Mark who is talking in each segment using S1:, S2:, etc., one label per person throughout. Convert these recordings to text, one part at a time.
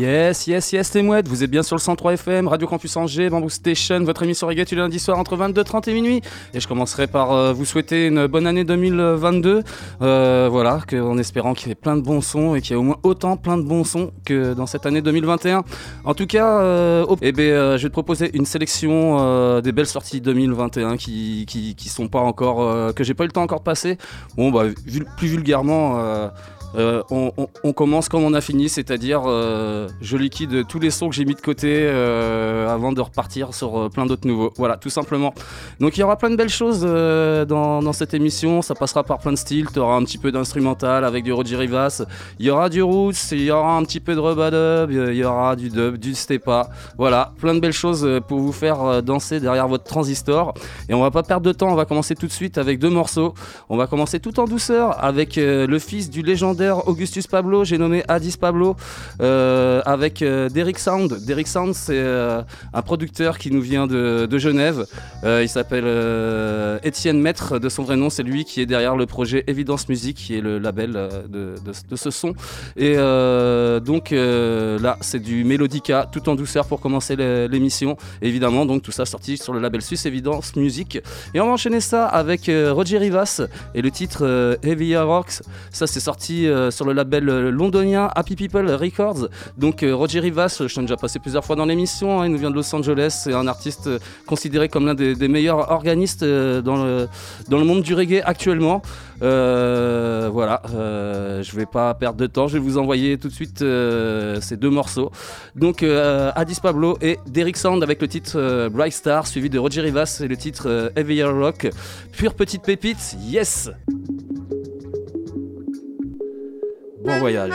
S1: Yes, yes, yes, les mouettes, vous êtes bien sur le 103 FM, Radio Campus Angers, Bamboo Station, votre émission reggae tous les lundis soirs entre 22h30 et minuit. Et je commencerai par euh, vous souhaiter une bonne année 2022. Euh, voilà, en espérant qu'il y ait plein de bons sons et qu'il y ait au moins autant plein de bons sons que dans cette année 2021. En tout cas, euh, eh ben, je vais te proposer une sélection des belles sorties 2021 qui, qui, qui sont pas encore, que j'ai pas eu le temps encore de passer. Bon, bah, plus vulgairement. Euh, on, commence comme on a fini, c'est-à-dire euh, je liquide tous les sons que j'ai mis de côté euh, avant de repartir sur plein d'autres nouveaux. Voilà, tout simplement. Donc il y aura plein de belles choses dans, cette émission, ça passera par plein de styles, tu auras un petit peu d'instrumental avec du Roger Rivas, il y aura du roots, il y aura un petit peu de rubadub, il y aura du dub, du stepa. Voilà, plein de belles choses pour vous faire danser derrière votre transistor. Et on va pas perdre de temps, on va commencer tout de suite avec deux morceaux. On va commencer tout en douceur avec le fils du légendaire Augustus Pablo, j'ai nommé Addis Pablo, euh, avec euh, Derrick Sound. Derrick Sound, c'est euh, un producteur qui nous vient de, Genève. Euh, il s'appelle Étienne Maître, de son vrai nom. C'est lui qui est derrière le projet Evidence Music, qui est le label de, ce son. Et donc là, c'est du Melodica, tout en douceur pour commencer l'émission. Évidemment, donc tout ça sorti sur le label suisse Evidence Music. Et on va enchaîner ça avec Roger Rivas et le titre Heavier Rocks. Ça, c'est sorti euh, sur le label euh, londonien Happy People Records. Donc, euh, Roger Rivas, je t'en ai déjà passé plusieurs fois dans l'émission. hein, il nous vient de Los Angeles. C'est un artiste considéré comme l'un des, meilleurs organistes dans, le, dans le monde du reggae actuellement. Voilà, je vais pas perdre de temps. Je vais vous envoyer tout de suite ces deux morceaux. Donc, Addis Pablo et Derrick Sound avec le titre Bright Star, suivi de Roger Rivas et le titre Heavier Rock. Pure petite pépite, yes! Bon voyage.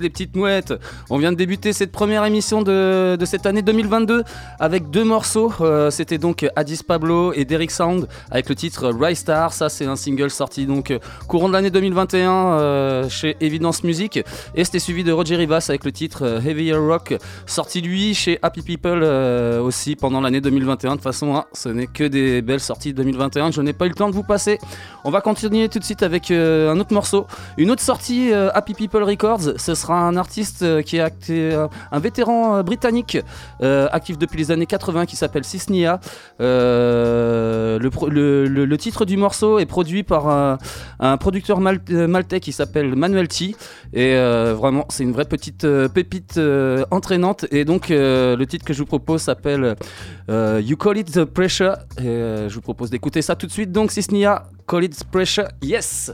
S1: Les petites mouettes. On vient de débuter cette première émission de, cette année 2022 avec deux morceaux. Euh, C'était donc Addis Pablo et Derek Sound avec le titre Rise Star. Ça, c'est un single sorti donc courant de l'année 2021 euh, chez Evidence Music. Et c'était suivi de Roger Rivas avec le titre euh, Heavier Rock, sorti lui chez Happy People aussi pendant l'année 2021. De toute façon, hein, ce n'est que des belles sorties 2021 que je n'ai pas eu le temps de vous passer. On va continuer tout de suite avec un autre morceau. Une autre sortie Happy People Records, ce sera un artiste euh, qui est acté- euh, un vétéran euh, britannique actif depuis les années 80 qui s'appelle Sisnia. Euh, le, titre du morceau est produit par un, producteur mal- maltais qui s'appelle Manuel T. Et vraiment, c'est une vraie petite pépite entraînante. Et donc, le titre que je vous propose s'appelle You Call It the Pressure. Et je vous propose d'écouter ça tout de suite. Donc, Sisnia, Call It Pressure, yes!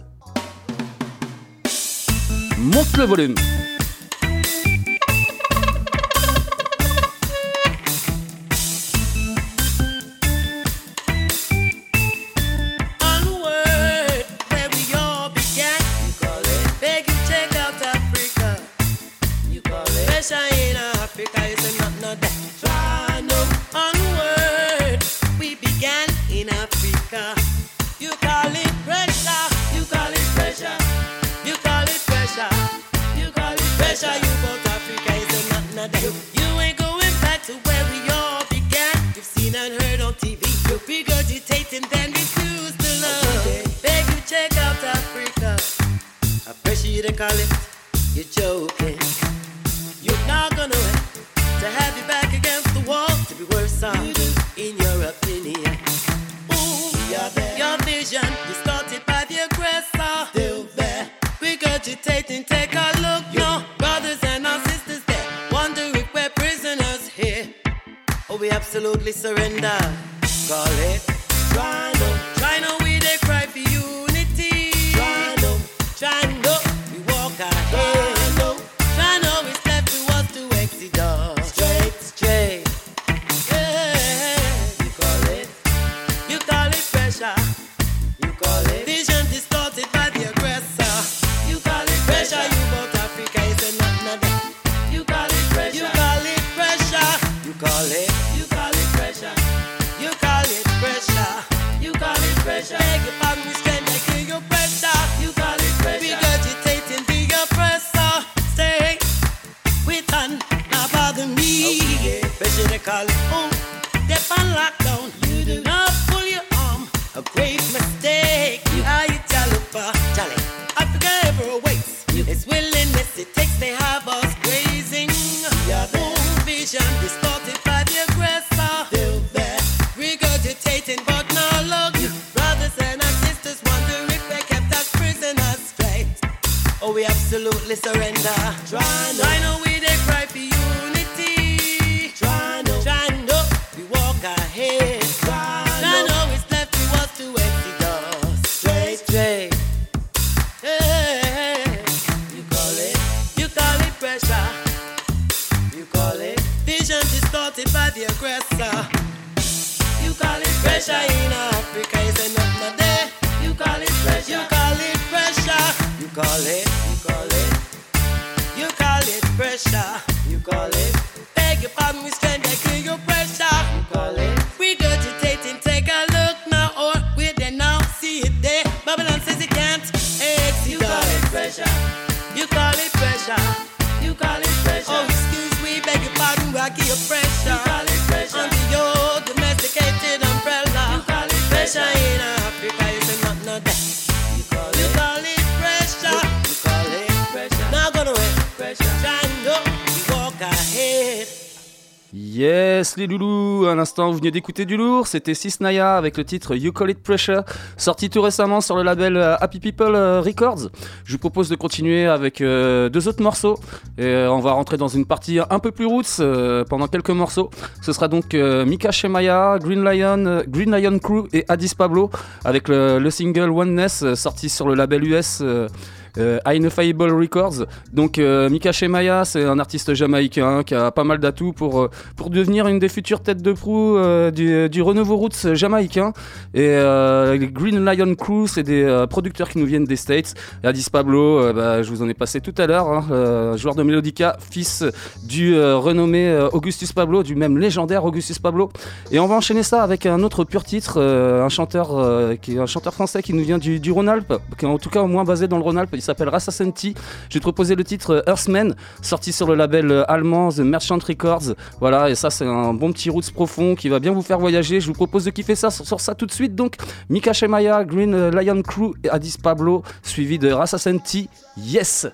S1: Monte le volume!
S2: Regurgitating then refuse to love. Beg you check out Africa. I pressure you to call it. You're joking. You're not gonna wait to have you back against the wall to be worse off. In your opinion. Ooh, your vision distorted by the aggressor. Still there. Regurgitating, take a look. No, brothers and our sisters there. Wonder if we're prisoners here. Oh, we absolutely surrender. Call it grind call it. Oh, step on lockdown. You do not pull your arm. A great mistake. You are you jalopa, jolly. Africa ever awaits. It's willingness it takes. They have us grazing. Oh, vision distorted by the aggressor. Still there. Regurgitating, but no luck. Brothers and our sisters wonder if they kept us prisoners straight. Oh, we absolutely surrender. Try no, I know we they cry for unity.
S1: Vous venez d'écouter du lourd, c'était Sisnaya avec le titre You Call It Pressure, sorti tout récemment sur le label euh, Happy People euh, Records. Je vous propose de continuer avec euh, deux autres morceaux et on va rentrer dans une partie un peu plus roots pendant quelques morceaux. Ce sera donc Mika Shemaya, Green Lion, Green Lion Crew et Addis Pablo avec le, le single Oneness sorti sur le label US. Euh, Records. Donc euh, Mika Shemaya, c'est un artiste jamaïcain qui a pas mal d'atouts pour, euh, pour devenir une des futures têtes de proue euh, du, du renouveau roots jamaïcain. Et Green Lion Crew, c'est des producteurs qui nous viennent des States. Et Addis Pablo, bah, je vous en ai passé tout à l'heure, hein, joueur de Melodica, fils du renommé Augustus Pablo, du même légendaire Augustus Pablo. Et on va enchaîner ça avec un autre pur titre, un chanteur qui un chanteur français qui nous vient du, du Rhône-Alpes, en tout cas au moins basé dans le Rhône-Alpes. S'appelle Rassasenti. Je vais te proposer le titre euh, Earthman, sorti sur le label euh, allemand The Merchant Records. Voilà, et ça c'est un bon petit roots profond qui va bien vous faire voyager. Je vous propose de kiffer ça sur, sur ça tout de suite. Donc Mika Shemaya, Green euh, Lion Crew et Addis Pablo, suivi de Rassasenti. Yes!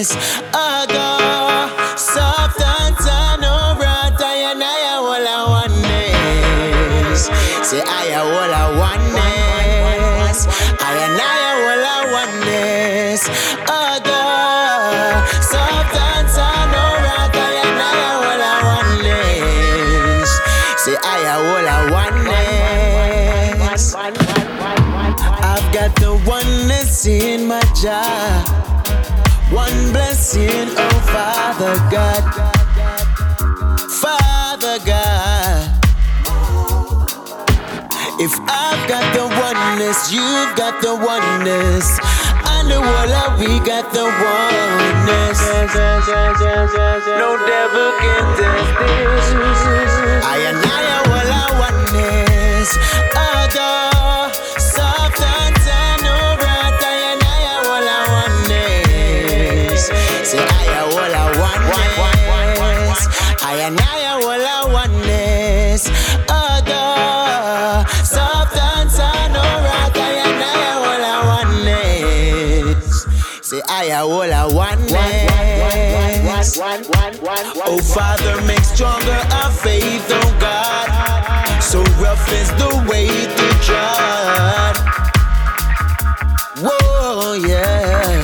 S3: yes. I go soft and turn over, I and I all I want is. Say I all I want is. I and I all I want is. I go soft and turn over, I and I all I want is. Say I all I want is. I've got the oneness in my job. Blessing, oh Father God. Father God. If I've got the oneness, you've got the oneness. And the wall, we got the oneness. No devil can test this. I and I will I oneness. Aga, soft and I Nyaya nyaya wala oneness Other. Substance and aura Nyaya nyaya wala oneness Say I aya wala oneness Oh Father make stronger our faith oh God. So rough is the way to trod Whoa yeah.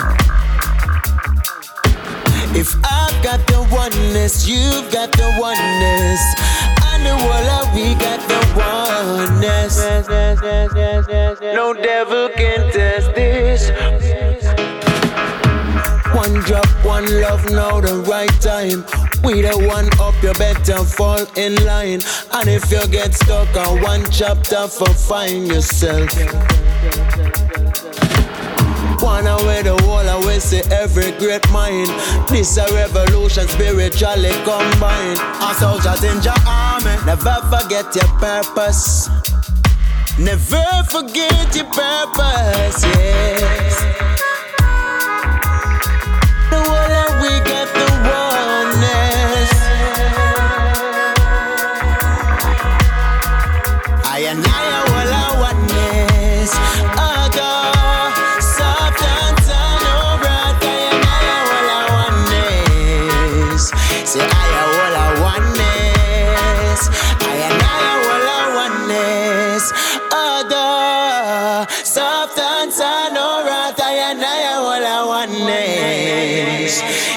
S3: Oneness, you've got the oneness. We got the oneness. No devil can test this. One drop, one love, now the right time. We the one up, you better fall in line. And if you get stuck on one chapter, for find yourself. One away the wall, away say every great mind. This a revolution, spiritually combined. Our soldiers in your army, never forget your purpose. Never forget your purpose, yes.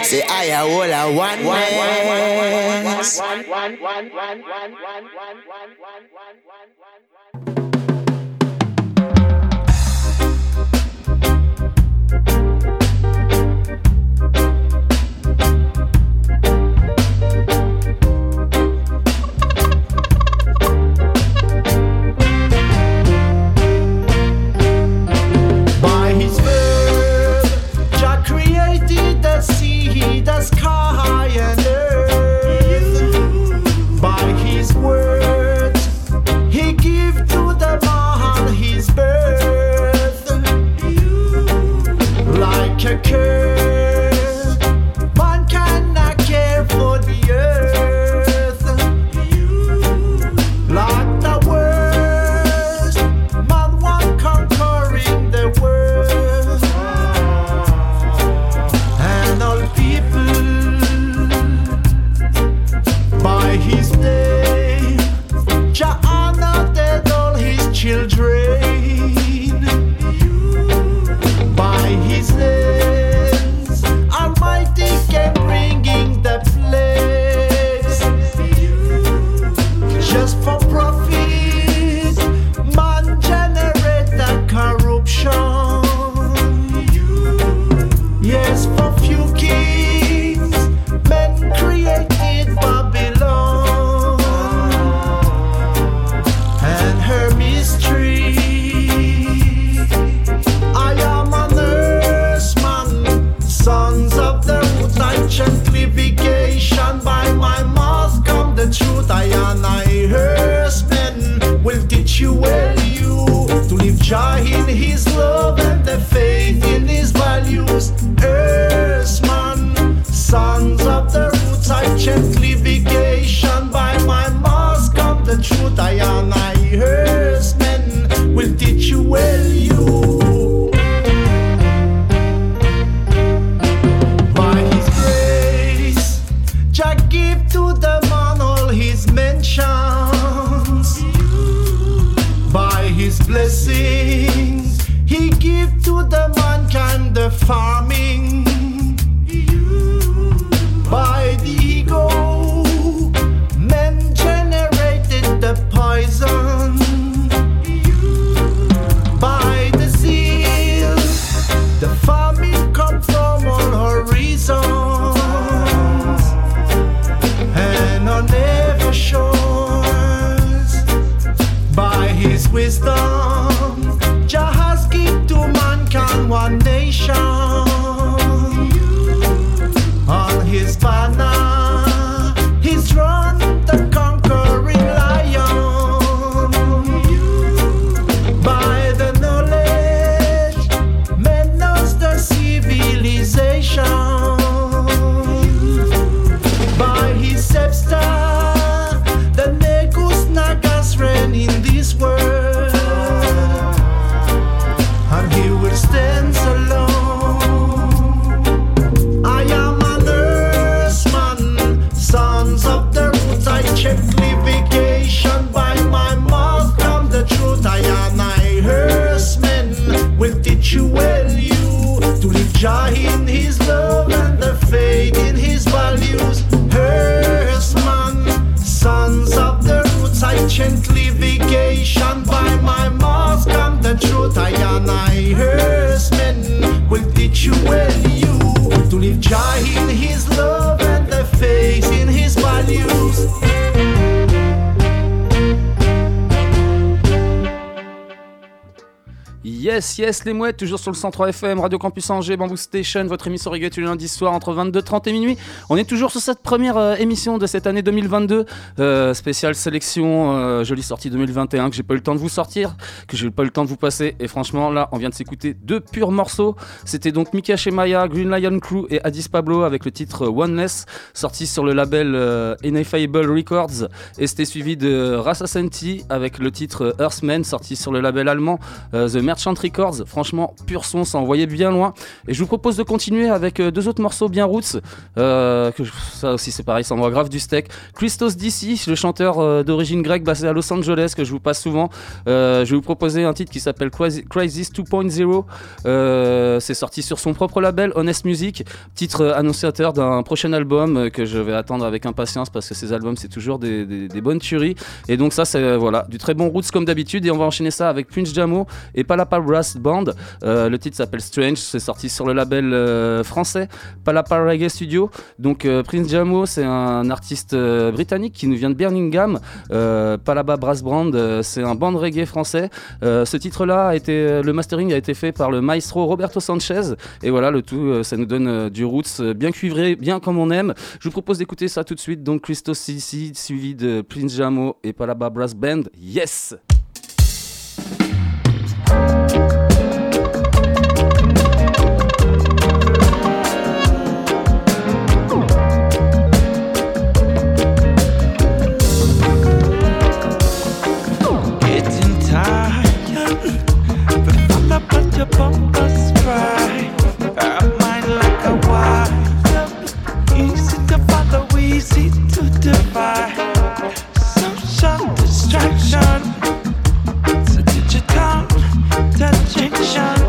S3: Say I
S4: a all a one man. das Chaos.
S1: Yes, yes, les mouettes, toujours sur le 103 FM, Radio Campus Angers, Bamboo Station, votre émission reggae tous les lundis soirs entre 22h30 et minuit. On est toujours sur cette première euh, émission de cette année 2022, euh, spéciale sélection, euh, jolie sortie 2021 que j'ai pas eu le temps de vous sortir, que j'ai pas eu le temps de vous passer. Et franchement, là, on vient de s'écouter deux purs morceaux. C'était donc Mika Shemaya, Green Lion Crew et Addis Pablo avec le titre Oneness, sorti sur le label euh, Ineffable Records. Et c'était suivi de Rasa Senti avec le titre Earthman, sorti sur le label allemand euh, The Merchant Records. Franchement, pur son, ça envoyait bien loin. Et je vous propose de continuer avec euh, deux autres morceaux bien roots. euh, ça aussi, c'est pareil, ça envoie grave du steak. Christos DC, le chanteur euh, d'origine grecque basé à Los Angeles, que je vous passe souvent. Je vais vous proposer un titre qui s'appelle Crisis Crisis 2.0. Euh, c'est sorti sur son propre label, Honest Music. Titre annonciateur d'un prochain album que je vais attendre avec impatience parce que ces albums, c'est toujours des, bonnes tueries. Et donc, ça, c'est voilà, du très bon roots comme d'habitude. Et on va enchaîner ça avec Prince Jamo et Palapa Brass Band. Euh, le titre s'appelle Strange. C'est sorti sur le label euh, français Palapa Reggae Studio. Donc, euh, Prince Jamo, c'est un artiste britannique qui nous vient de Birmingham. Palapa Brass Band, c'est un band reggae français. Ce titre-là, a été, le mastering a été fait par le maestro Roberto Sanchez. Et voilà, le tout, ça nous donne du roots bien cuivré, bien comme on aime. Je vous propose d'écouter ça tout de suite. Donc, Christos Sissi, suivi de Prince Jamo et Palaba Brass Band. Yes!
S5: Distraction, it's a digital. Feeding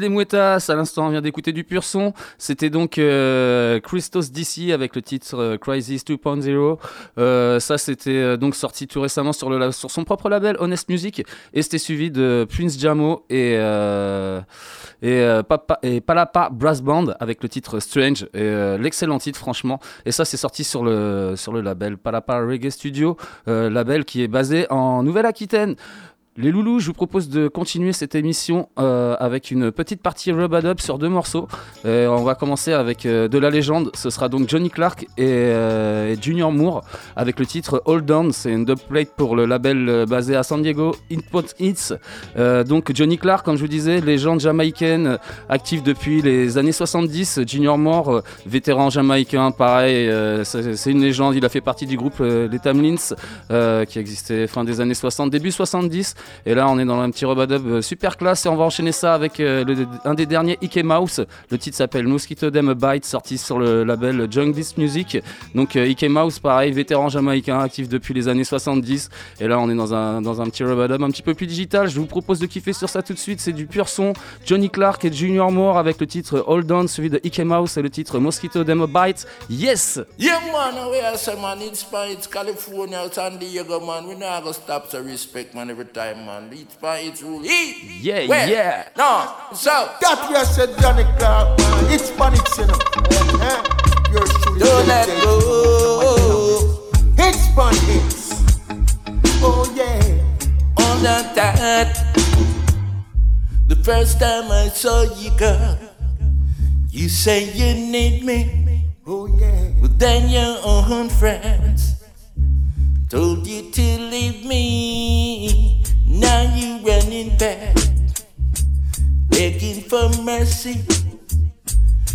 S1: les mouettas, à l'instant on vient d'écouter du pur son. C'était donc euh, Christos DC avec le titre euh, Crisis 2.0. Euh, ça c'était euh, donc sorti tout récemment sur, sur son propre label Honest Music et c'était suivi de Prince Jamo et, et, Papa, et Palapa Brass Band avec le titre Strange. L'excellent titre franchement. Et ça c'est sorti sur le, sur le label Palapa Reggae Studio, label qui est basé en Nouvelle-Aquitaine. Les loulous, je vous propose de continuer cette émission euh, avec une petite partie rub-a-dub sur deux morceaux. Euh, on va commencer avec euh, de la légende. Ce sera donc Johnny Clark et, Junior Moore avec le titre Hold On. C'est une dubplate pour le label basé à San Diego, Input Hits. Donc Johnny Clark, comme je vous disais, légende jamaïcaine, active depuis les années 70. Junior Moore, vétéran jamaïcain, pareil, c'est une légende. Il a fait partie du groupe Les Tamlins qui existait fin des années 60, début 70. Et là, on est dans un petit rubadub euh, super classe et on va enchaîner ça avec euh, un des derniers Ike Mouse. Le titre s'appelle Mosquito Dem Bite, sorti sur le label Junglist Music. Donc euh, Ike Mouse, pareil, vétéran jamaïcain, actif depuis les années 70. Et là, on est dans un, dans un petit un petit peu plus digital. Je vous propose de kiffer sur ça tout de suite. C'est du pur son. Johnny Clark et Junior Moore avec le titre Hold On, suivi de Ike Mouse et le titre Mosquito Dem a Bite. Yes!
S6: Yeah, man, we are some man, it's, it's California, San Diego, man. We gonna stop to respect, man, every time, man. It's by it's rule. Eat!
S1: Yeah,
S6: Where?
S1: yeah.
S6: No, so.
S4: That we have said Johnny Clark, man. It's panic, you know. Eh? Yours truly,
S6: Don't let
S4: Jay-Z.
S6: go.
S4: It's panic. Oh, yeah.
S6: On the that. The first time I saw you, girl, you say you need me.
S4: Oh, yeah.
S6: But then your own friends told you to leave me. Now you running back, begging for mercy.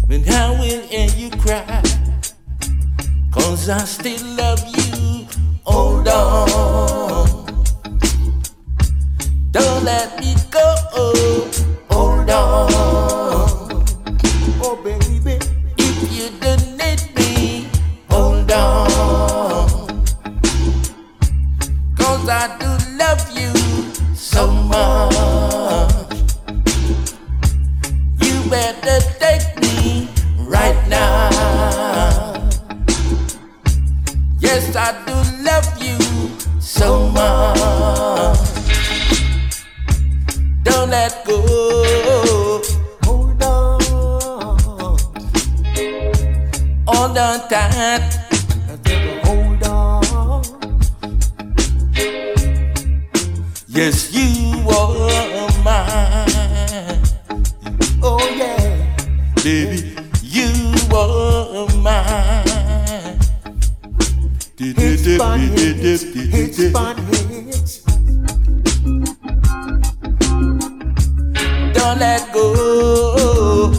S6: But how will and you cry? Cause I still love you. Hold on. Don't let me go. Hold on.
S4: Oh, baby.
S6: If you don't need me, hold on. Cause I do love you so much. You better take me right now. Yes, I do love you so much. Don't let go.
S4: Hold on.
S6: Hold on tight. Yes, you are mine,
S4: Oh, yeah.
S6: baby. You are mine.
S4: It's fun hits. It's fun hits.
S6: Don't let go.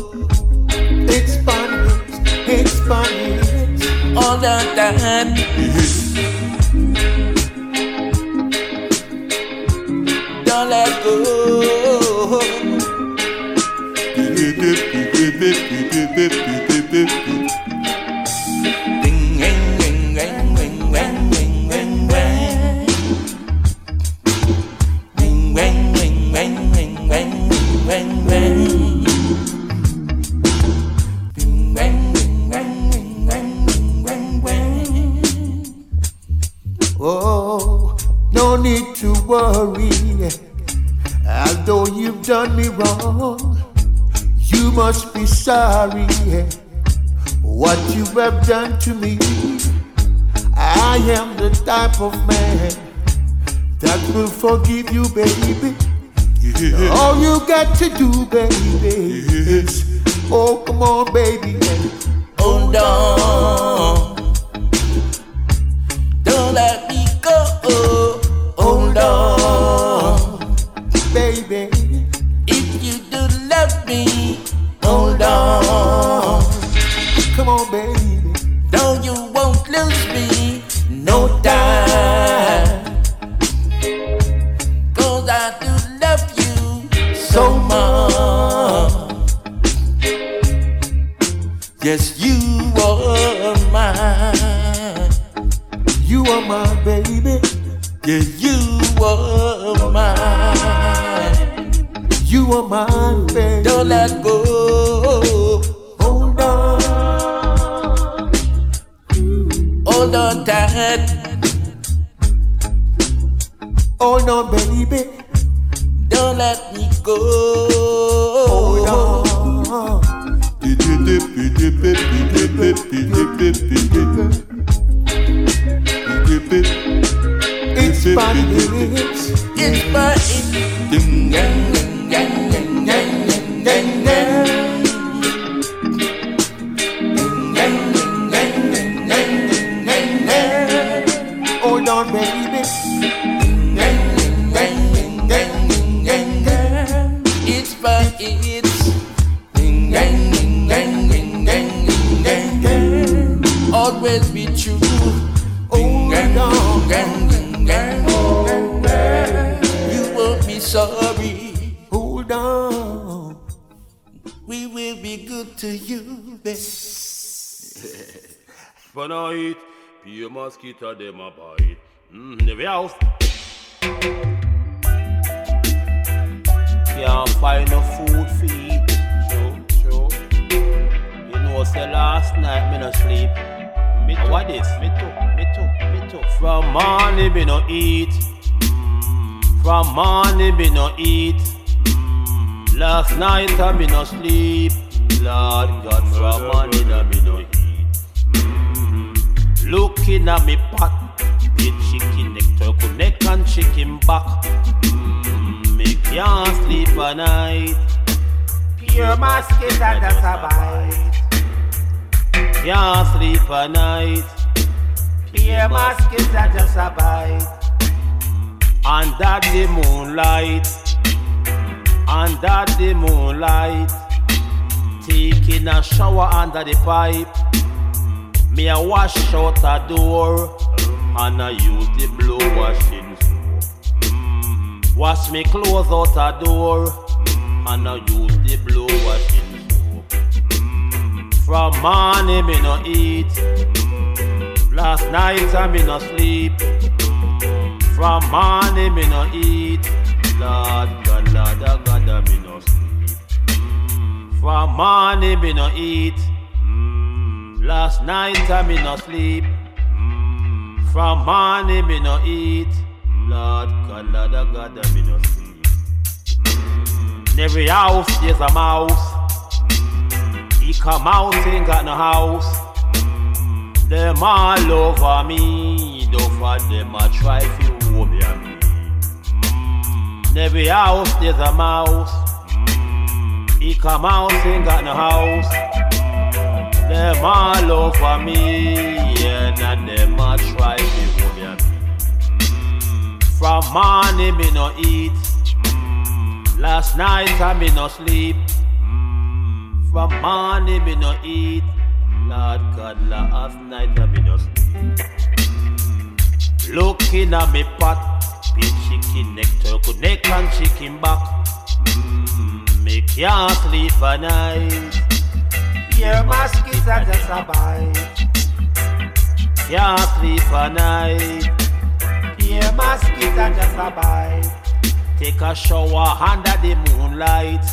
S4: It's hits. It's hits.
S6: All the time. Don't let go.
S4: Done to me, I am the type of man that will forgive you, baby. All you got to do, baby, is oh, come on, baby.
S6: Hold on.
S7: At night. Pure mosquito that's a bite. Can't sleep at night. Pure mosquito just a bite. Under the moonlight. Under the moonlight. Mm-hmm. Taking a shower under the pipe. Mm-hmm. Me a wash out a door. And I use the blow washing. Wash me clothes out a door. Mm, and I use the blow washing soap. Mm, from morning me no eat. Mm, last night I me no sleep. From morning me no eat. Lord God, Lord oh God, I me no sleep. From morning me no eat. Last night I me no sleep. From morning me no eat. Lord oh God, I me no sleep. In mm-hmm. every house there's a mouse. Mm-hmm. He come out ain't got no house. Them all over me, though for them I try to hold me. In every house there's a mouse. He come out ain't got no house. Them all over me, and yeah, them I try to hold me. From morning me no eat. Mm. Last night I me no sleep. Mm. From morning me no eat. Lord God, last night I me no sleep. Mm. Looking at me pot, big chicken neck, turkey neck and chicken back. Mm, me can't sleep at night. Your mosquito just a bite. Can't sleep at night. Your mosquito just a bite. Take a shower under the moonlight.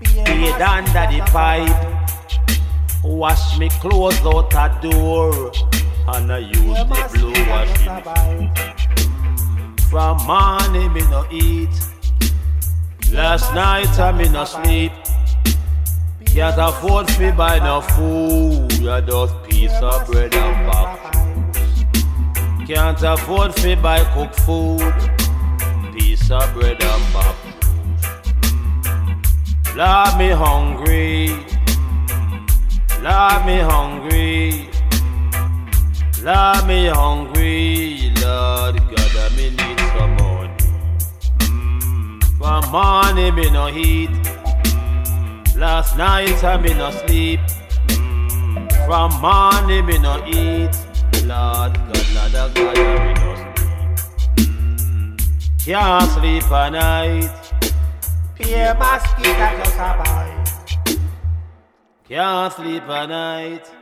S7: Bathe under the pipe. Wash me clothes out a door. And I use the blue washing. Mm, from morning me no eat. Last night I me no sleep. Can't afford me buy no food. You just piece of bread and back. Can't afford me buy cook food. Piece of bread and back. Lord me hungry. Lord me hungry. Lord me hungry. Lord God, I me need some mm, money. From morning me no eat. Mm, last night I me no sleep. Mm, From morning me no eat. Lord God, God, me no mm-hmm. sleep. Can't sleep at night. Pure mosquito just a bite. Can't sleep at night.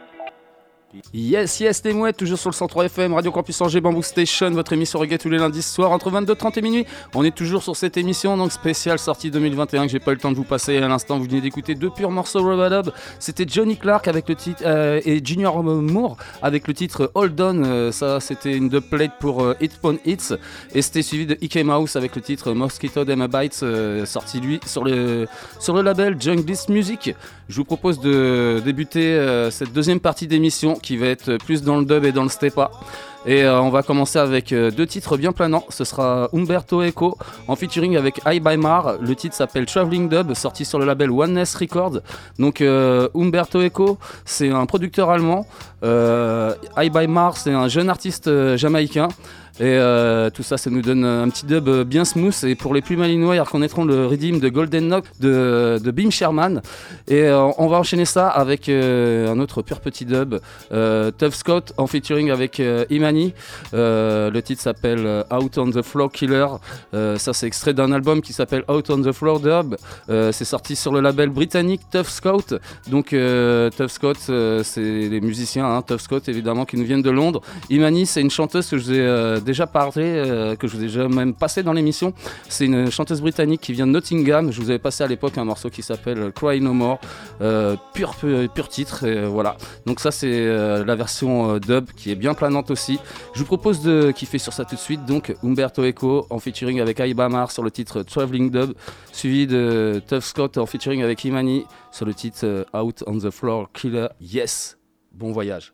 S1: Yes, yes, les mouettes, toujours sur le 103 FM, Radio Campus Angers, Bamboo Station, votre émission reggae tous les lundis soirs entre 22h30 et minuit. On est toujours sur cette émission, donc spéciale sortie 2021 que j'ai pas eu le temps de vous passer à l'instant. Vous venez d'écouter deux purs morceaux Rubadub. C'était Johnny Clark avec le titre euh, et Junior Moore avec le titre Hold On. Euh, ça, c'était une deux plate pour euh, Hit Pon Hits. Et c'était suivi de Ike Mouse avec le titre Mosquito Dem Bites, euh, sorti lui sur le, sur le label Junglist Music. Je vous propose de débuter euh, cette deuxième partie d'émission qui va être plus dans le dub et dans le stepa. Et euh, on va commencer avec euh, deux titres bien planants. Ce sera Umberto Eco en featuring avec I by Mar. Le titre s'appelle Traveling Dub, sorti sur le label Oneness Records. Donc Umberto Eco, c'est un producteur allemand. I by Mar, c'est un jeune artiste jamaïcain. Et euh, tout ça, ça nous donne un petit dub euh, bien smooth. Et pour les plus malinois, ils reconnaîtront le redeem de Golden Knock de, Bim Sherman. Et euh, on va enchaîner ça avec un autre pur petit dub, Tough Scott en featuring avec Imani. Le titre s'appelle Out on the Floor Killer. Ça, c'est extrait d'un album qui s'appelle Out on the Floor Dub. C'est sorti sur le label britannique Tough Scout. Donc, Tough Scott, c'est les musiciens, hein, Tough Scott évidemment, qui nous viennent de Londres. Imani, c'est une chanteuse que je vous ai déjà parlé, euh, que je vous ai déjà même passé dans l'émission. C'est une chanteuse britannique qui vient de Nottingham. Je vous avais passé à l'époque un morceau qui s'appelle Cry No More. Euh, pur, titre, euh, voilà. Donc, ça, c'est la version dub qui est bien planante aussi. Je vous propose de kiffer sur ça tout de suite. Donc, Umberto Eco en featuring avec Aibamar sur le titre Traveling Dub, suivi de Tough Scott en featuring avec Imani sur le titre Out on the Floor Killer. Yes! Bon voyage.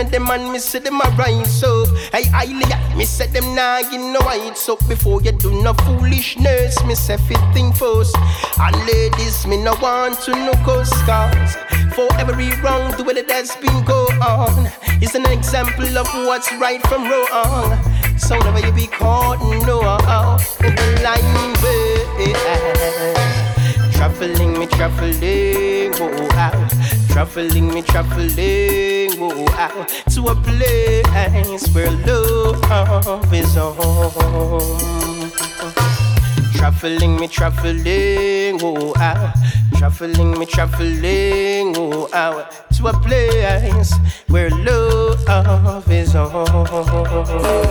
S8: In them and me say them a rise up. Hey, I me say them nah you know it's up before you do no foolishness. Me say fit thing first. And ladies, me no want to no cause cause. For every wrong the way that has been go on is an example of what's right from wrong. So never you be caught no in the line. Traveling me traveling, oh out. Traveling me traveling, oh out. To a place where love is home. Traveling me traveling, oh ah, out. Traveling me traveling, oh out. To a place where love is home.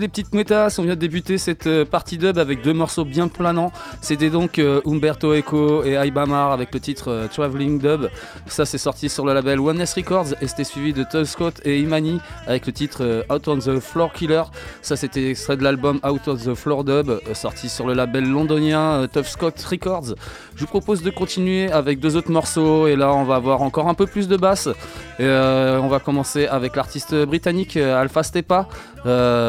S1: Les petites mouettas, on vient de débuter cette euh, partie dub avec deux morceaux bien planants. C'était donc euh, Umberto Eco et Aibamar avec le titre euh, Traveling Dub. Ça, c'est sorti sur le label Oneness Records et c'était suivi de Todd Scott et Imani avec le titre euh, Out on the Floor Killer. Ça, c'était extrait de l'album Out of the Floor Dub, euh, sorti sur le label londonien euh, Tough Scott Records. Je vous propose de continuer avec deux autres morceaux et là, on va avoir encore un peu plus de basse. Euh, on va commencer avec l'artiste britannique Alpha Stepa,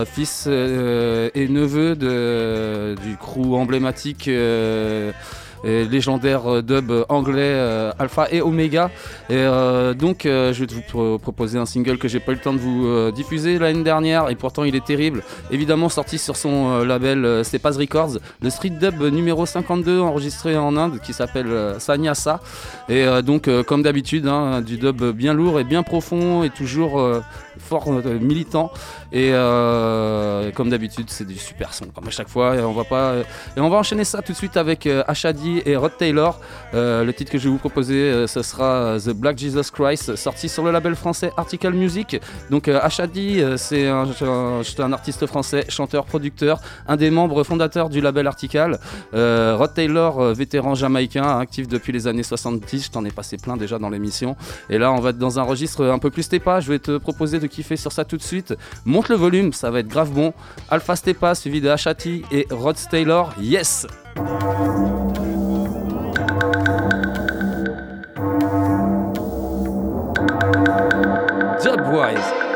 S1: fils et neveu du crew emblématique. Euh, légendaire euh, dub anglais euh, Alpha et Omega. Et euh, donc, euh, je vais vous pro- proposer un single que j'ai pas eu le temps de vous euh, diffuser l'année dernière, et pourtant il est terrible. Évidemment, sorti sur son euh, label euh, Stepaz Records, le street dub numéro 52, enregistré en Inde, qui s'appelle euh, Sanyasa. Et euh, donc, euh, comme d'habitude, hein, du dub bien lourd et bien profond, et toujours euh, fort euh, militant. Et euh, comme d'habitude, c'est du super son, comme à chaque fois. Et on va pas. Et on va enchaîner ça tout de suite avec euh, Ashadi
S9: et Rod Taylor. Euh, le titre que je vais vous proposer, euh, ce sera euh, The Black Jesus Christ, sorti sur le label français Article Music. Donc euh, Ashadi, euh, c'est un, artiste français, chanteur, producteur, un des membres fondateurs du label Article. Euh, Rod Taylor, euh, vétéran jamaïcain, actif depuis les années 70. Je t'en ai passé plein déjà dans l'émission. Et là, on va être dans un registre un peu plus Stepa. Je vais te proposer de kiffer sur ça tout de suite. Le volume, ça va être grave bon. Alpha Stepa suivi de Ashati et Rod Taylor. Yes! Dubwise.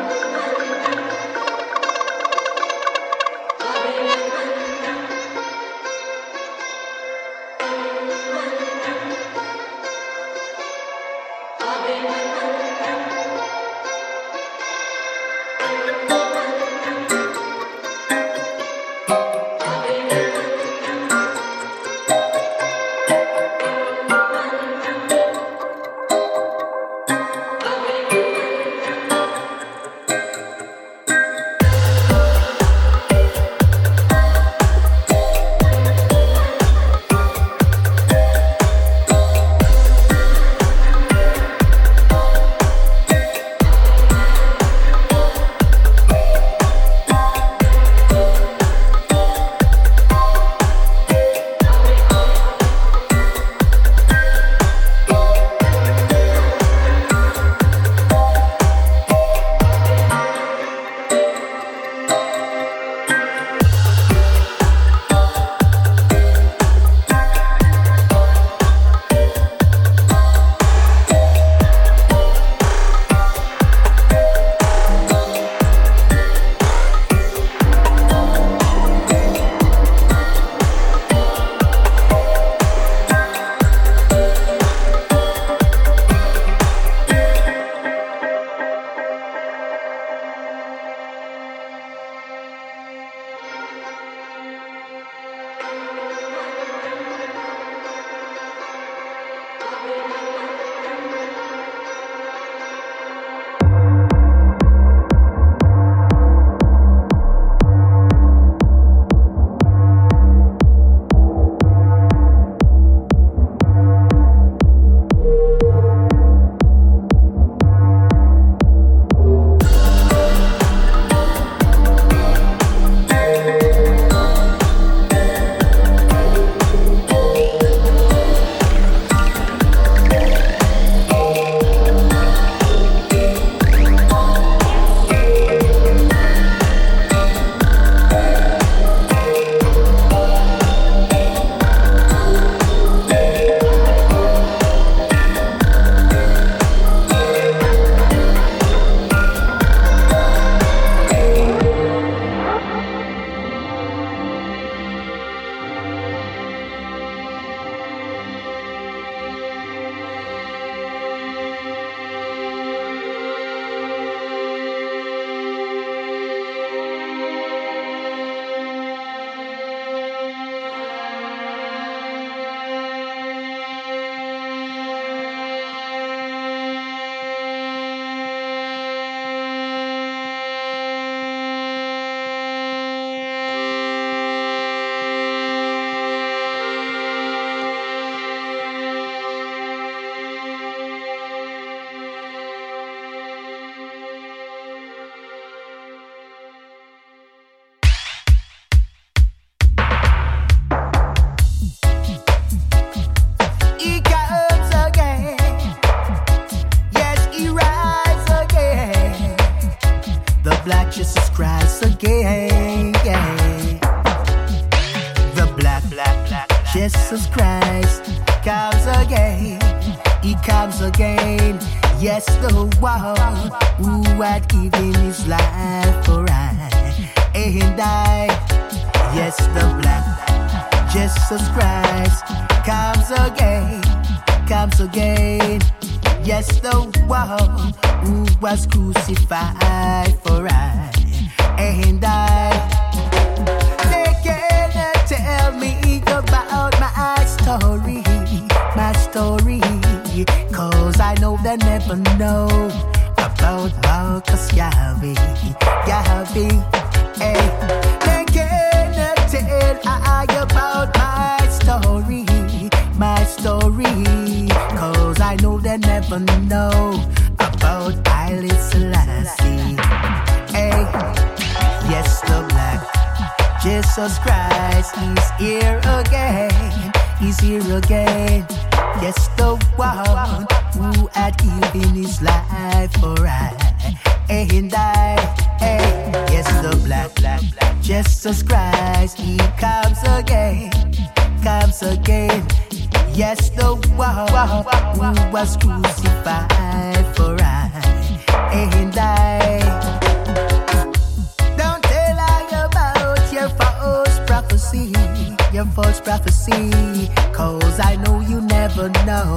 S10: Cause I know
S9: you never know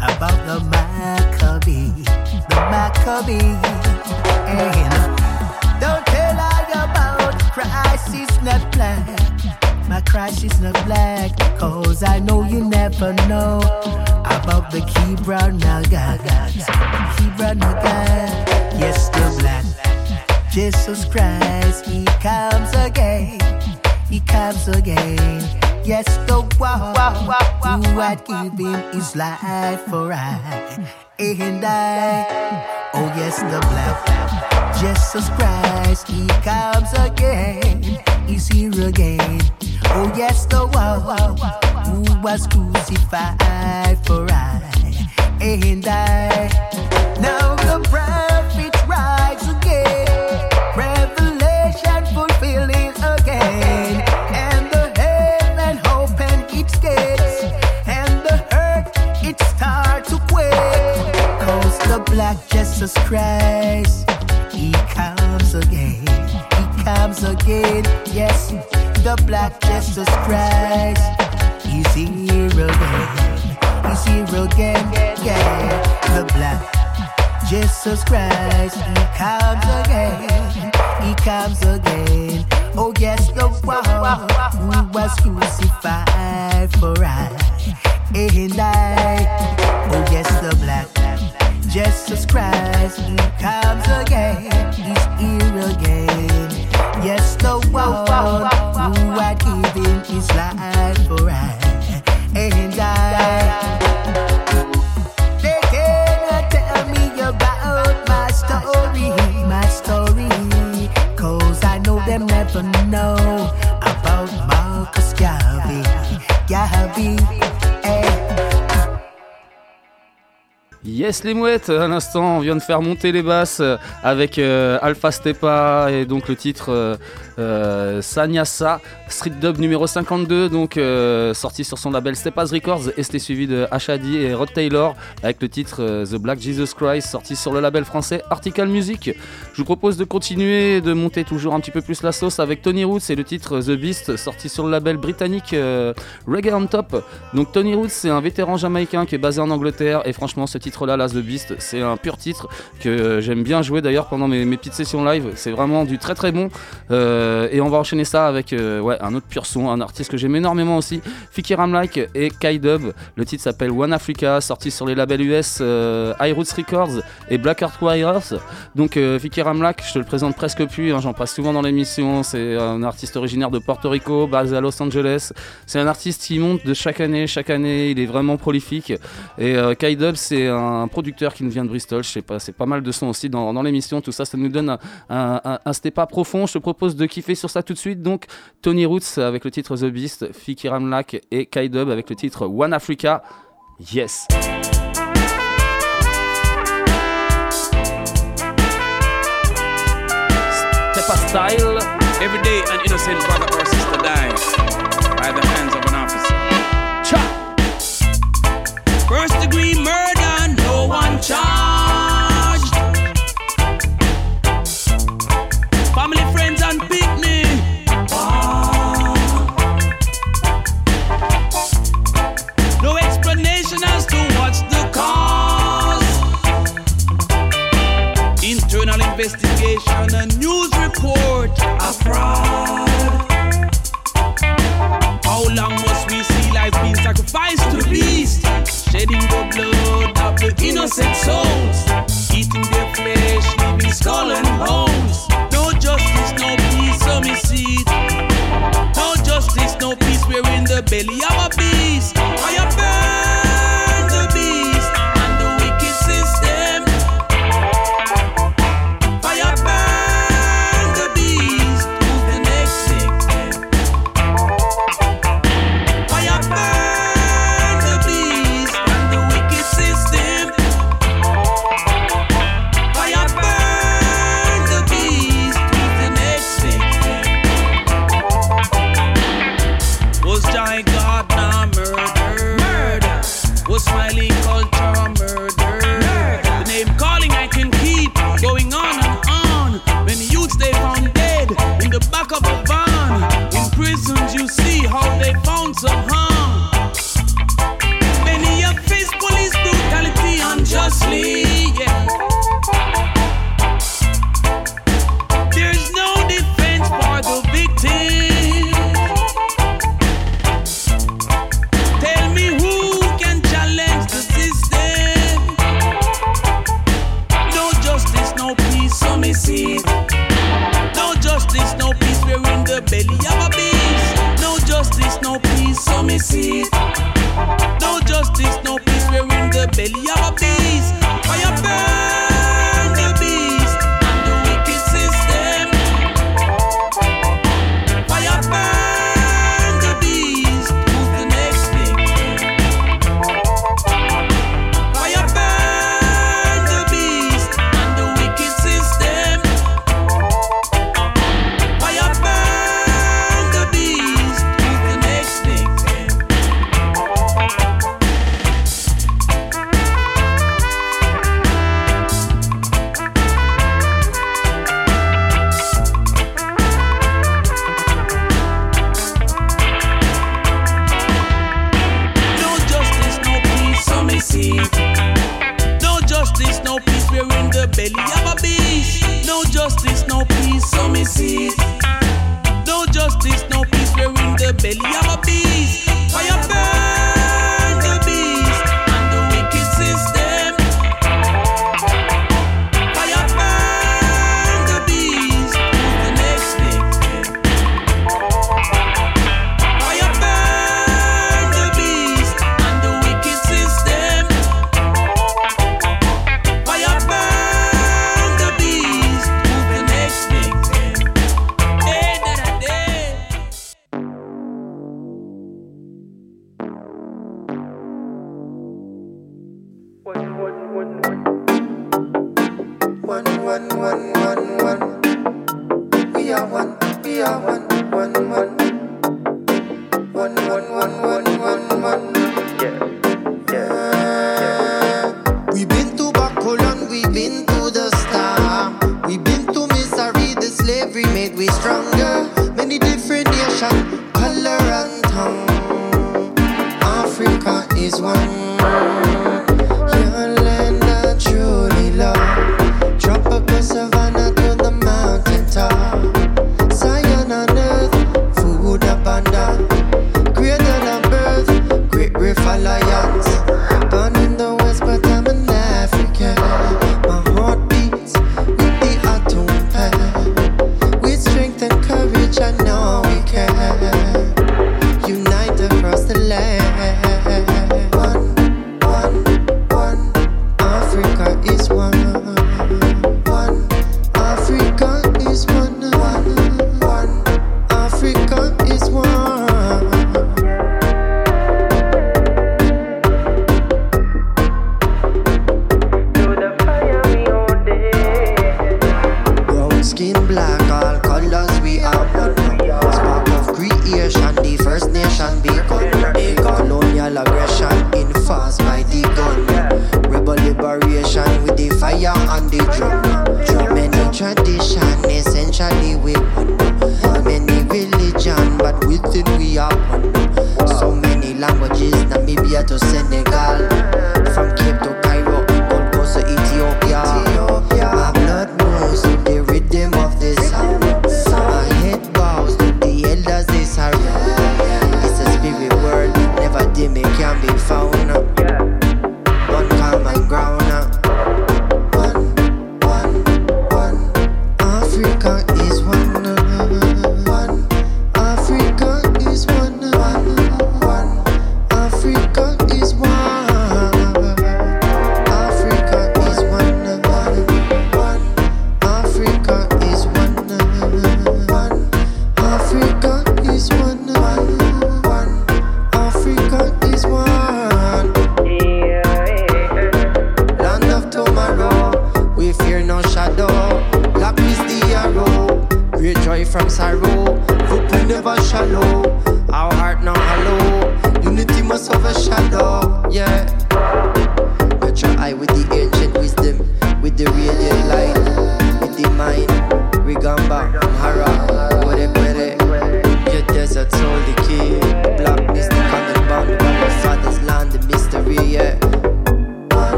S9: about the Maccabee, the Maccabee. And don't tell I about Christ is not black. My Christ is not black. Cause I know you never know about the Kibra Nagas. Kibra Nagas. Yes, the black. Jesus Christ, He comes again. He comes again. Yes, the one who had given His life for I and I. Oh yes, the black Jesus Christ, He comes again. He's here again. Oh yes, the one who was crucified for I and I. Now the prophet Black Jesus Christ, he comes again. He comes again. Yes, the black Jesus Christ, he's here again. He's here again. Yeah, the black Jesus Christ, He comes again. He comes again. Oh yes, the one who was crucified for I and I. Oh yes, the black Jesus Christ, He comes again. He's here again. Yes, the one who had given His life for I and I. They cannot tell me about my story, my story. Cause I know them never know about Marcus Garvey, Garvey.
S1: Yes les mouettes, à l'instant on vient de faire monter les basses avec euh, Alpha Stepa et donc le titre euh, euh, Sanyasa Street Dub numéro 52 donc euh, sorti sur son label Stepa's Records et c'était suivi de Ashadi et Rod Taylor avec le titre euh, The Black Jesus Christ sorti sur le label français Article Music. Je vous propose de continuer de monter toujours un petit peu plus la sauce avec Tony Roots et le titre The Beast sorti sur le label britannique euh, Reggae on Top. Donc Tony Roots c'est un vétéran jamaïcain qui est basé en Angleterre et franchement ce titre là, Las The Beast, c'est un pur titre que euh, j'aime bien jouer d'ailleurs pendant mes, petites sessions live. C'est vraiment du très très bon. Euh, et on va enchaîner ça avec euh, ouais, un autre pur son, un artiste que j'aime énormément aussi, Fiki Ramlike et Kai Dub. Le titre s'appelle One Africa, sorti sur les labels US euh, High Roots Records et Black Art Warriors. Donc euh, Fiki Ramlak, je te le présente presque plus, hein, j'en passe souvent dans l'émission. C'est un artiste originaire de Porto Rico, basé à Los Angeles. C'est un artiste qui monte de chaque année, chaque année, il est vraiment prolifique. Et euh, Kai Dub, c'est un producteur qui nous vient de Bristol, je sais pas, c'est pas mal de sons aussi dans, l'émission. Tout ça, ça nous donne un, un, un, stepa profond. Je te propose de kiffer sur ça tout de suite. Donc Tony Roots avec le titre The Beast, Fiki Ramlak et Kai Dub avec le titre One Africa. Yes.
S11: An innocent brother dies innocent souls, eating their flesh, leaving skull and bones. No justice, no peace, so me see. No justice, no peace, we're in the belly of a beast.
S12: justice, no peace, so me see. No justice, no peace, we're in the belly of a beast.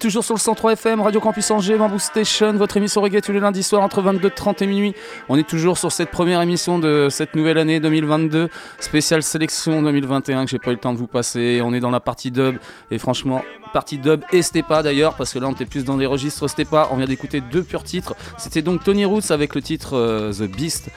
S1: Toujours sur le 103 FM, Radio Campus Angers, Bamboo Station, votre émission reggae tous les lundis soirs entre 22h30 et minuit. On est toujours sur cette première émission de cette nouvelle année 2022, spéciale sélection 2021 que j'ai pas eu le temps de vous passer. On est dans la partie dub et franchement, partie dub et Stepa d'ailleurs, parce que là on était plus dans des registres Stepa. On vient d'écouter deux purs titres. C'était donc Tony Roots avec le titre euh, The Beast.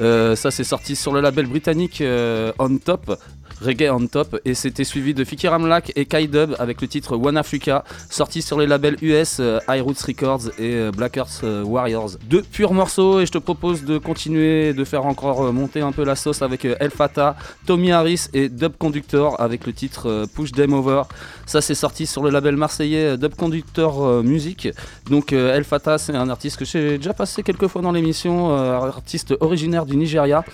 S1: Euh, ça c'est sorti sur le label britannique euh, On Top. Reggae on top et c'était suivi de Fikir Amlak et Kai Dub avec le titre One Africa sorti sur les labels US High Roots Records et euh, Black Earth euh, Warriors. Deux purs morceaux et je te propose de continuer de faire encore euh, monter un peu la sauce avec El Fata, Tommy Harris et Dub Conductor avec le titre Push Them Over. Ça c'est sorti sur le label marseillais euh, Dub Conductor euh, Music. Donc euh, El Fata c'est un artiste que j'ai déjà passé quelques fois dans l'émission, artiste originaire du Nigeria.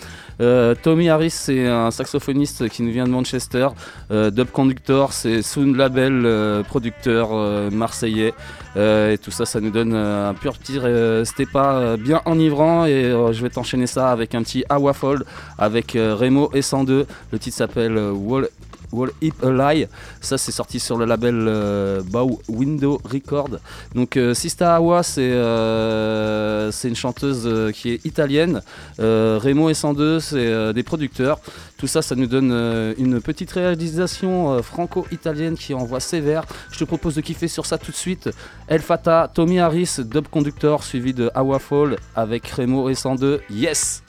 S1: Tommy Harris, c'est un saxophoniste qui nous vient de Manchester. Dub Conductor, c'est Sound Label, producteur marseillais. Et tout ça, ça nous donne un pur petit stepa bien enivrant. Et je vais t'enchaîner ça avec un petit Awafold avec Remo et 102. Le titre s'appelle Wall. Wall Hip a Lie, ça c'est sorti sur le label euh, Bow Window Record. Donc euh, Sista Awa c'est euh, une chanteuse qui est italienne. Remo et 102 c'est des producteurs. Tout ça ça nous donne une petite réalisation franco-italienne qui envoie sévère. Je te propose de kiffer sur ça tout de suite. El Fata, Tommy Harris, Dub Conductor suivi de Awa Fall avec Remo et 102. Yes!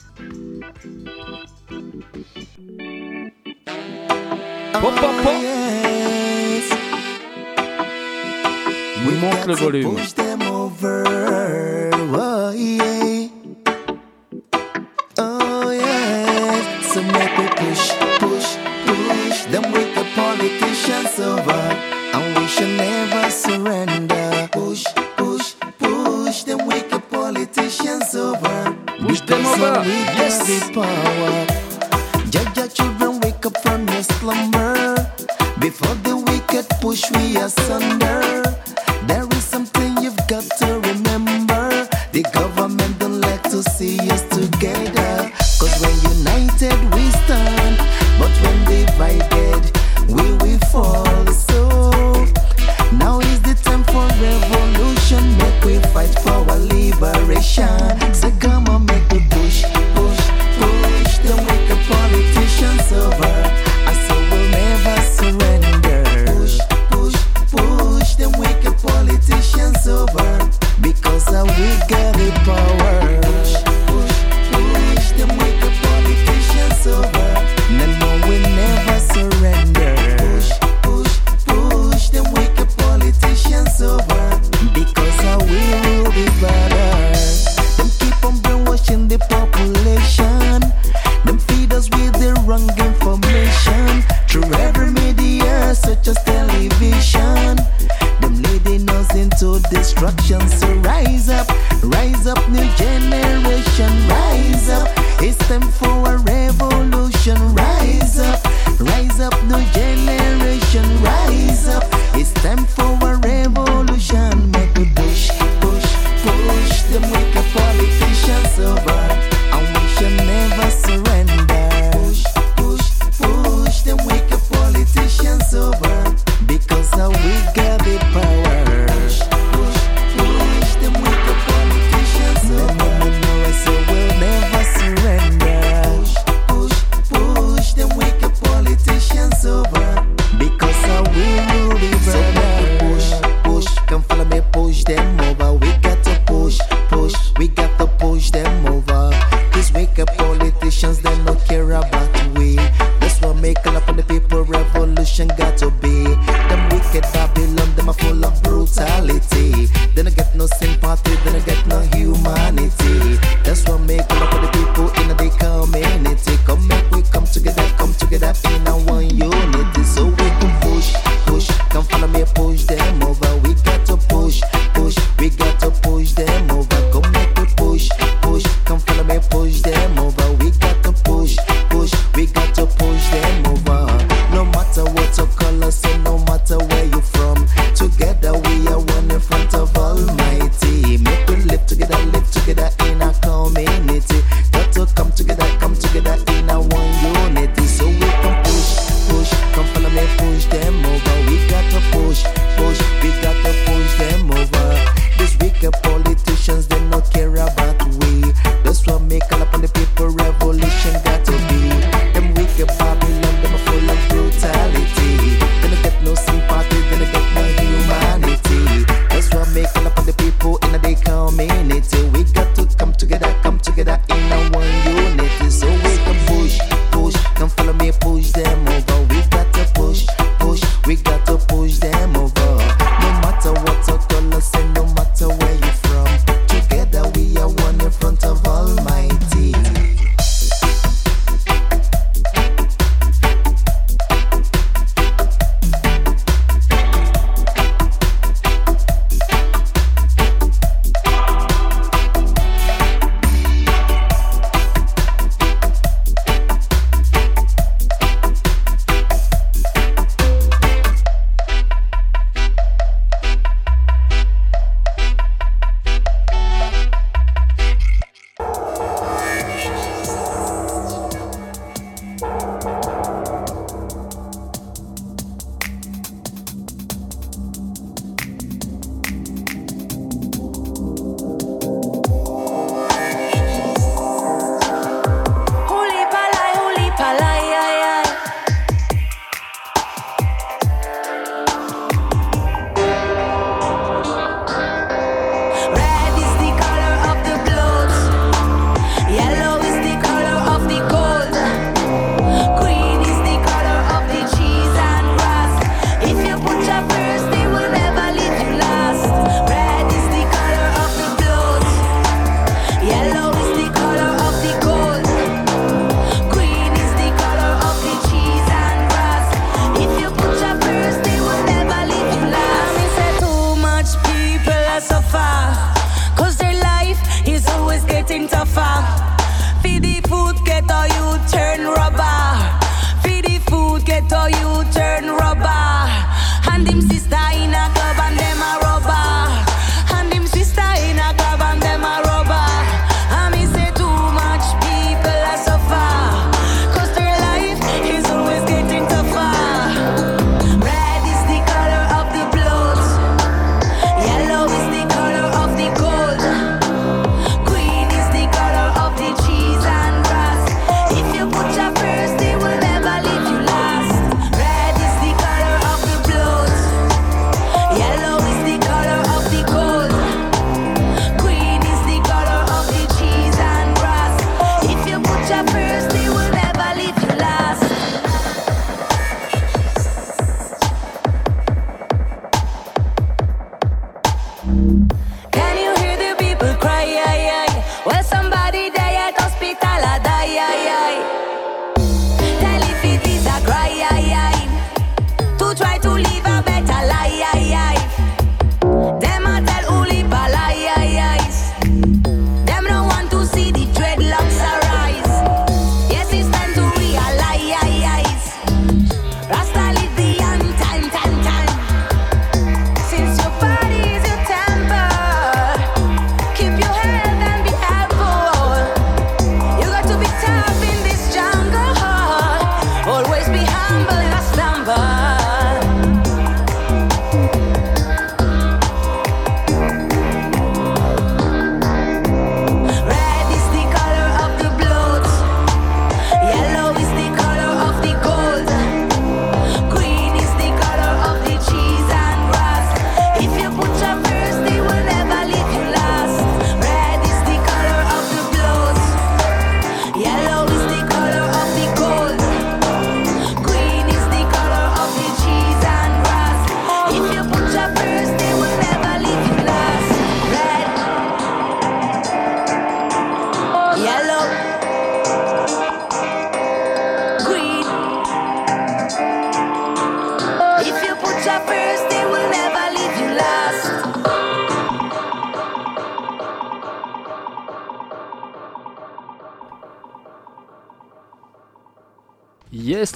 S1: Pop, pop, pop.
S13: We
S1: Monte le volume.
S13: Push them over. Oh,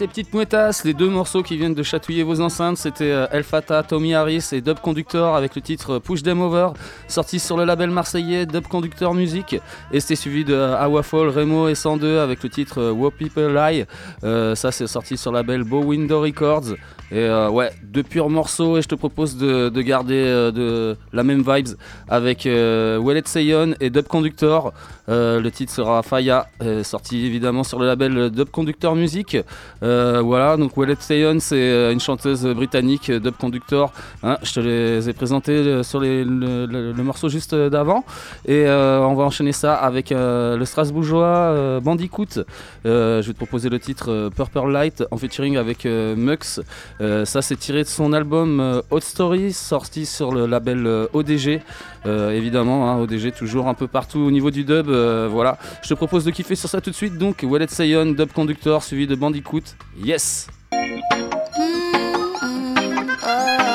S1: Les petites mouettasses, les deux morceaux qui viennent de chatouiller vos enceintes, c'était euh, El Fata, Tommy Harris et Dub Conductor avec le titre euh, Push Them Over, sorti sur le label marseillais Dub Conductor Music. Et c'était suivi de euh, Awafall, Remo et 102 avec le titre What People Lie. Ça, c'est sorti sur le label Bow Window Records. Et euh, ouais, deux purs morceaux. Et je te propose de, de garder euh, la même vibes avec euh, Wallet Sayon et Dub Conductor. Euh, le titre sera Faya, sorti évidemment sur le label Dub Conductor Music. Voilà, donc Wallet Sayon, c'est une chanteuse britannique, Dub Conductor. Hein, je te les ai présentés sur le, le- morceau juste d'avant. Et on va enchaîner ça avec le Strasbourgeois Bandicoot. Je vais te proposer le titre Purple Light en featuring avec Mux. Euh, ça, c'est tiré de son album euh, Hot Story, sorti sur le label euh, ODG. Évidemment, hein, ODG toujours un peu partout au niveau du dub. voilà, je te propose de kiffer sur ça tout de suite. Donc, Wallet Sayon, Dub Conductor, suivi de Bandicoot. Yes!
S14: Until your heart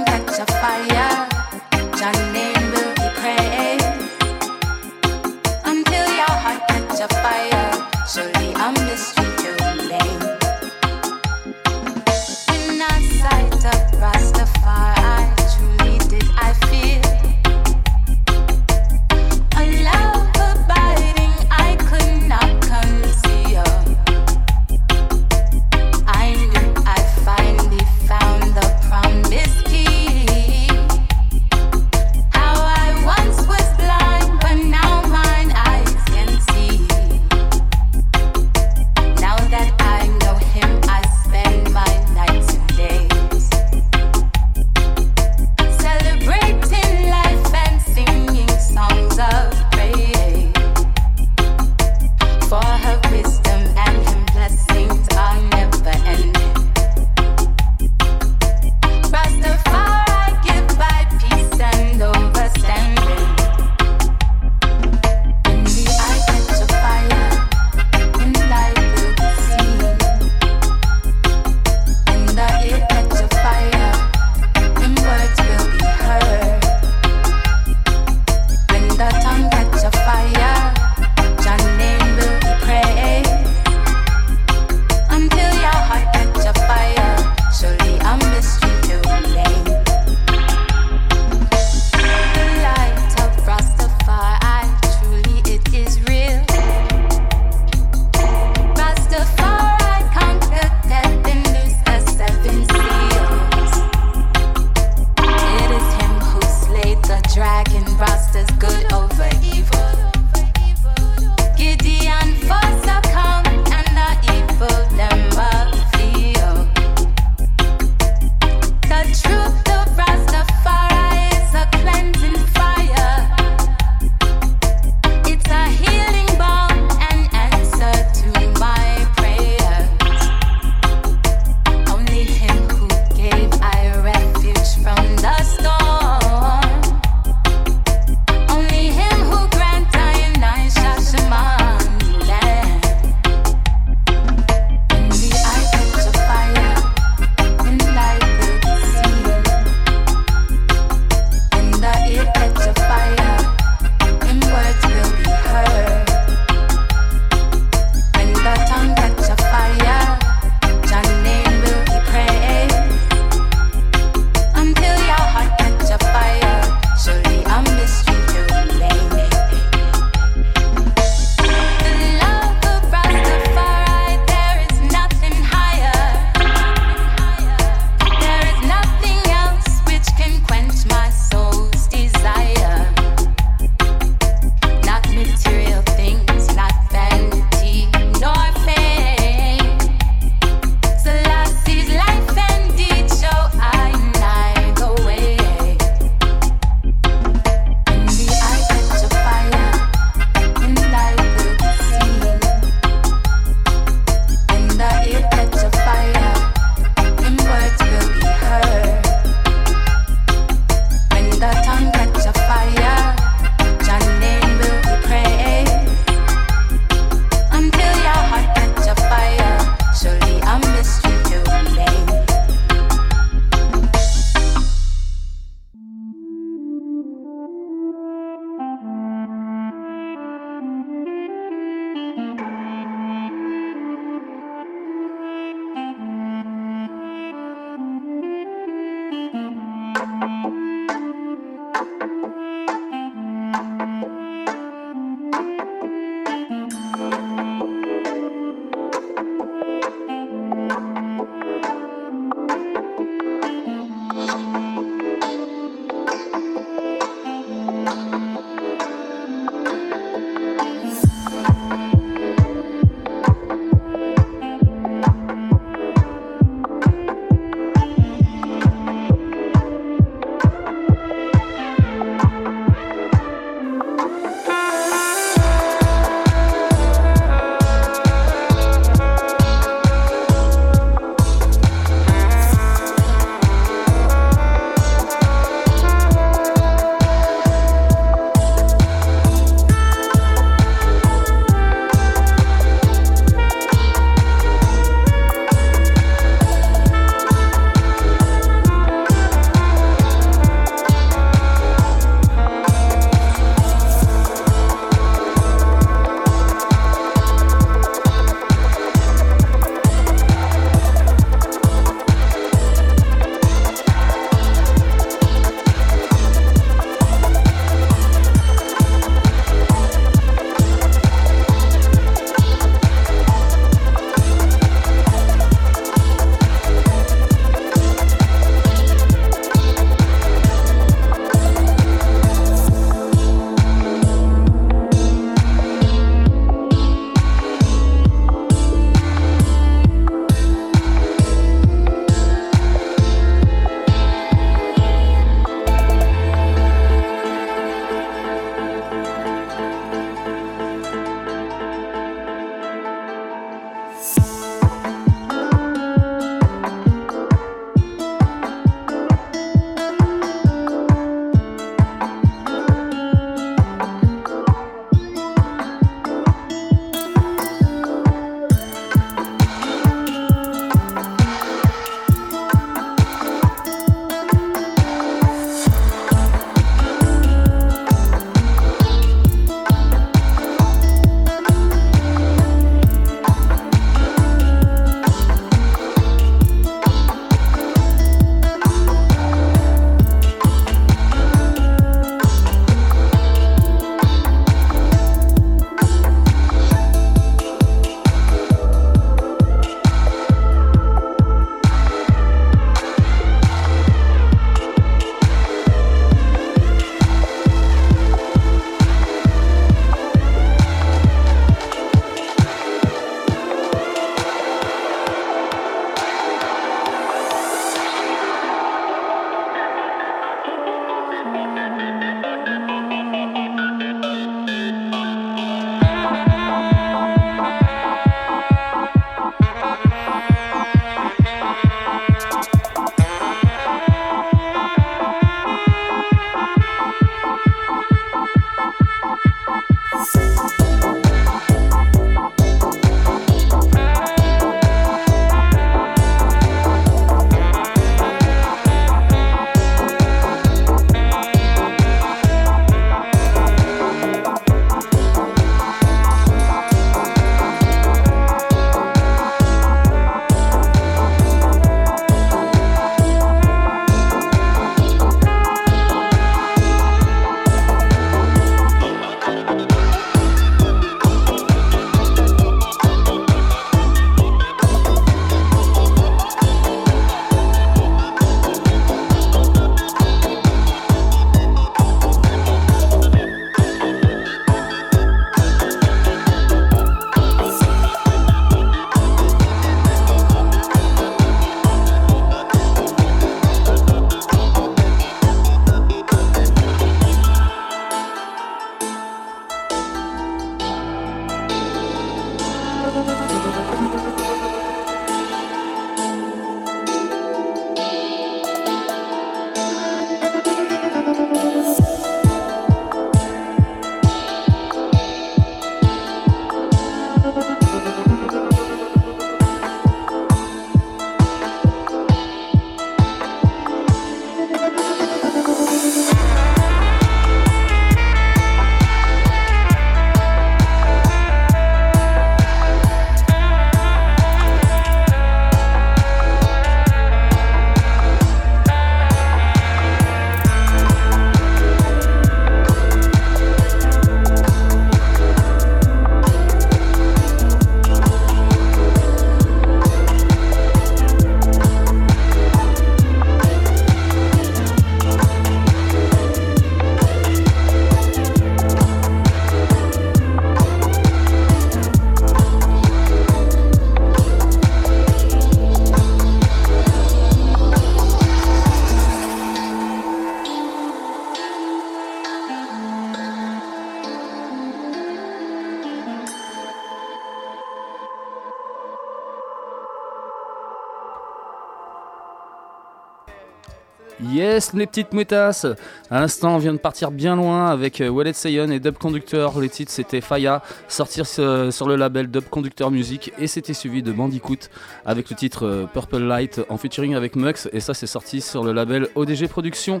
S1: Les petites mouettasses À l'instant, on vient de partir bien loin avec euh, Wallet Sayon et Dub Conductor. Le titre, c'était Faya, sortir sur, sur le label Dub Conductor Music. Et c'était suivi de Bandicoot avec le titre euh, Purple Light en featuring avec Mux. Et ça, c'est sorti sur le label ODG Productions.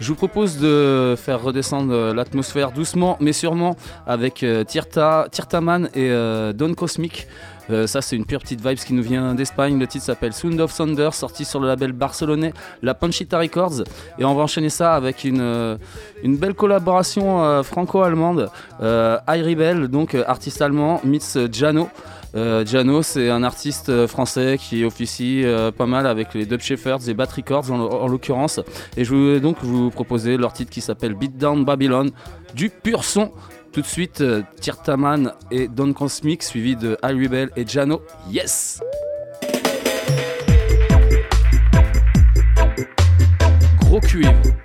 S1: Je vous propose de faire redescendre euh, l'atmosphère doucement, mais sûrement avec euh, Tirta, Tirtaman et euh, Don Cosmic. Euh, ça, c'est une pure petite vibe qui nous vient d'Espagne. Le titre s'appelle Sound of Thunder, sorti sur le label barcelonais La Panchita Records. Et on va enchaîner ça avec une, euh, belle collaboration euh, franco-allemande. Euh, donc artiste allemand, meets Jano. Euh, Jano, c'est un artiste français qui officie pas mal avec les Dub Shepherds et Bat Records en, en l'occurrence. Et je vais donc vous proposer leur titre qui s'appelle Beat Down Babylon, du pur son. Tout de suite, euh, Tirtaman et Don Cosmic, suivi de I Rebel et Jano. Yes! Gros cuivre.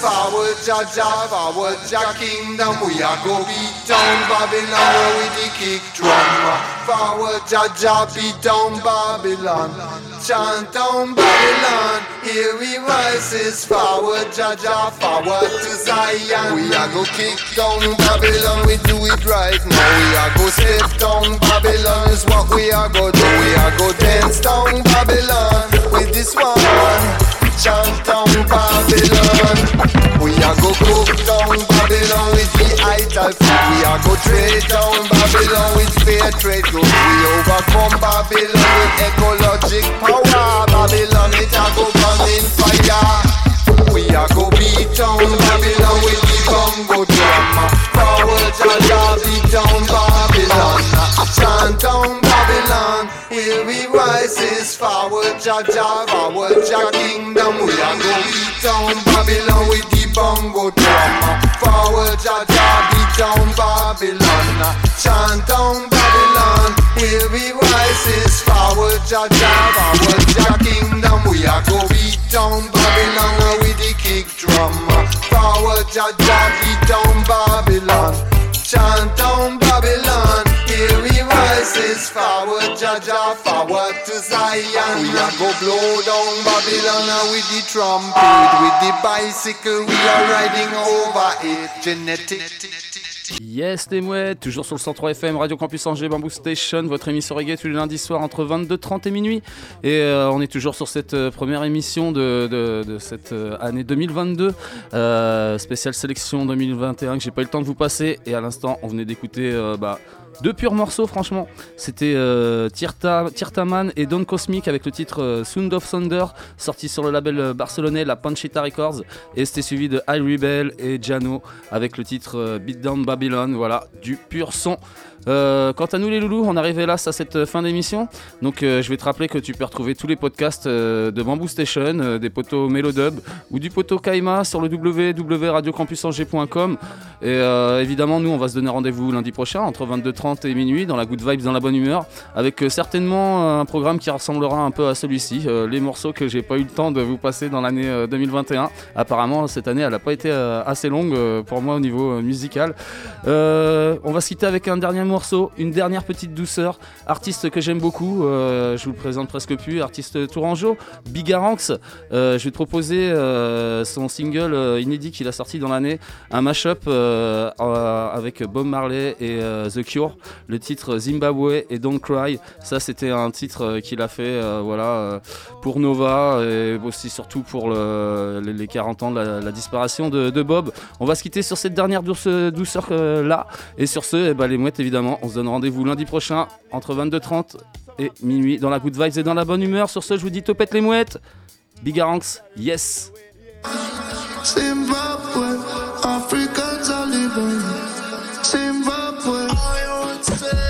S15: Forward Jaja, forward Jah kingdom. We are go beat down Babylon with the kick drum. Forward Jaja beat down Babylon. Chant down Babylon. Here we rise, rises forward Jaja, forward to Zion. We are go kick down Babylon. We do it right now. We are go step down Babylon is what we are go do. We are go dance down Babylon with this one. Chant down Babylon. We are go cook down Babylon with the idol food. We are go trade down Babylon with fair trade goods. We overcome Babylon with ecologic power. Babylon it a go burn in fire. We are go beat down Babylon with the bongo drum. Forward Jaja beat down Babylon. Chant down Babylon. Here we rises forward Jaja, forward Jah kingdom. We are go beat down Babylon with the bongo drum. Forward Jaja beat down Babylon. Chant down Babylon. Here we rises forward Jaja, forward Jah kingdom. We are go beat down Babylon with the kick drum. Forward Jaja beat down Babylon. Chant down
S1: Yes, les mouettes, toujours sur le 103 FM, Radio Campus Angers, Bamboo Station, votre émission reggae tous les lundis soirs entre 22h30 et minuit. Et euh, on est toujours sur cette euh, première émission de, cette euh, année 2022, euh, spéciale sélection 2021 que j'ai pas eu le temps de vous passer. Et à l'instant, on venait d'écouter bah, deux purs morceaux, franchement. C'était euh, Tirta, Tirtaman et Don Cosmic avec le titre euh, Sound of Thunder, sorti sur le label euh, barcelonais La Panchita Records. Et c'était suivi de I Rebel et Jano avec le titre euh, Beat Down Babylon. Voilà, du pur son. Euh, quant à nous les loulous, on arrive hélas à cette euh, fin d'émission. Donc euh, je vais te rappeler que tu peux retrouver tous les podcasts de Bamboo Station, des poteaux Melodub ou du poteau Kaima sur le www.radiocampusangers.com. Et évidemment, nous on va se donner rendez-vous lundi prochain entre 22h30 et minuit dans la good vibes, dans la bonne humeur, avec certainement un programme qui ressemblera un peu à celui-ci. Les morceaux que j'ai pas eu le temps de vous passer dans l'année euh, 2021. Apparemment, cette année elle n'a pas été assez longue pour moi au niveau musical. On va se quitter avec un dernier morceau, une dernière petite douceur. Artiste que j'aime beaucoup, euh, je vous le présente presque plus, artiste tourangeau, Bigaranx. Euh, je vais te proposer euh, son single euh, inédit qu'il a sorti dans l'année, un mashup avec Bob Marley et The Cure. Le titre Zimbabwe et Don't Cry. Ça, c'était un titre qu'il a fait voilà, pour Nova et aussi surtout pour le- les, les 40 ans de la, disparition de, Bob. On va se quitter sur cette dernière douce- douceur là. Et sur ce, eh ben, les mouettes, évidemment, on se donne rendez-vous lundi prochain entre 22h30 et minuit dans la good vibes et dans la bonne humeur. Sur ce, je vous dis topette les mouettes. Bigaranx, yes!
S16: Zimbabwe, Africans are living. Zimbabwe. I would say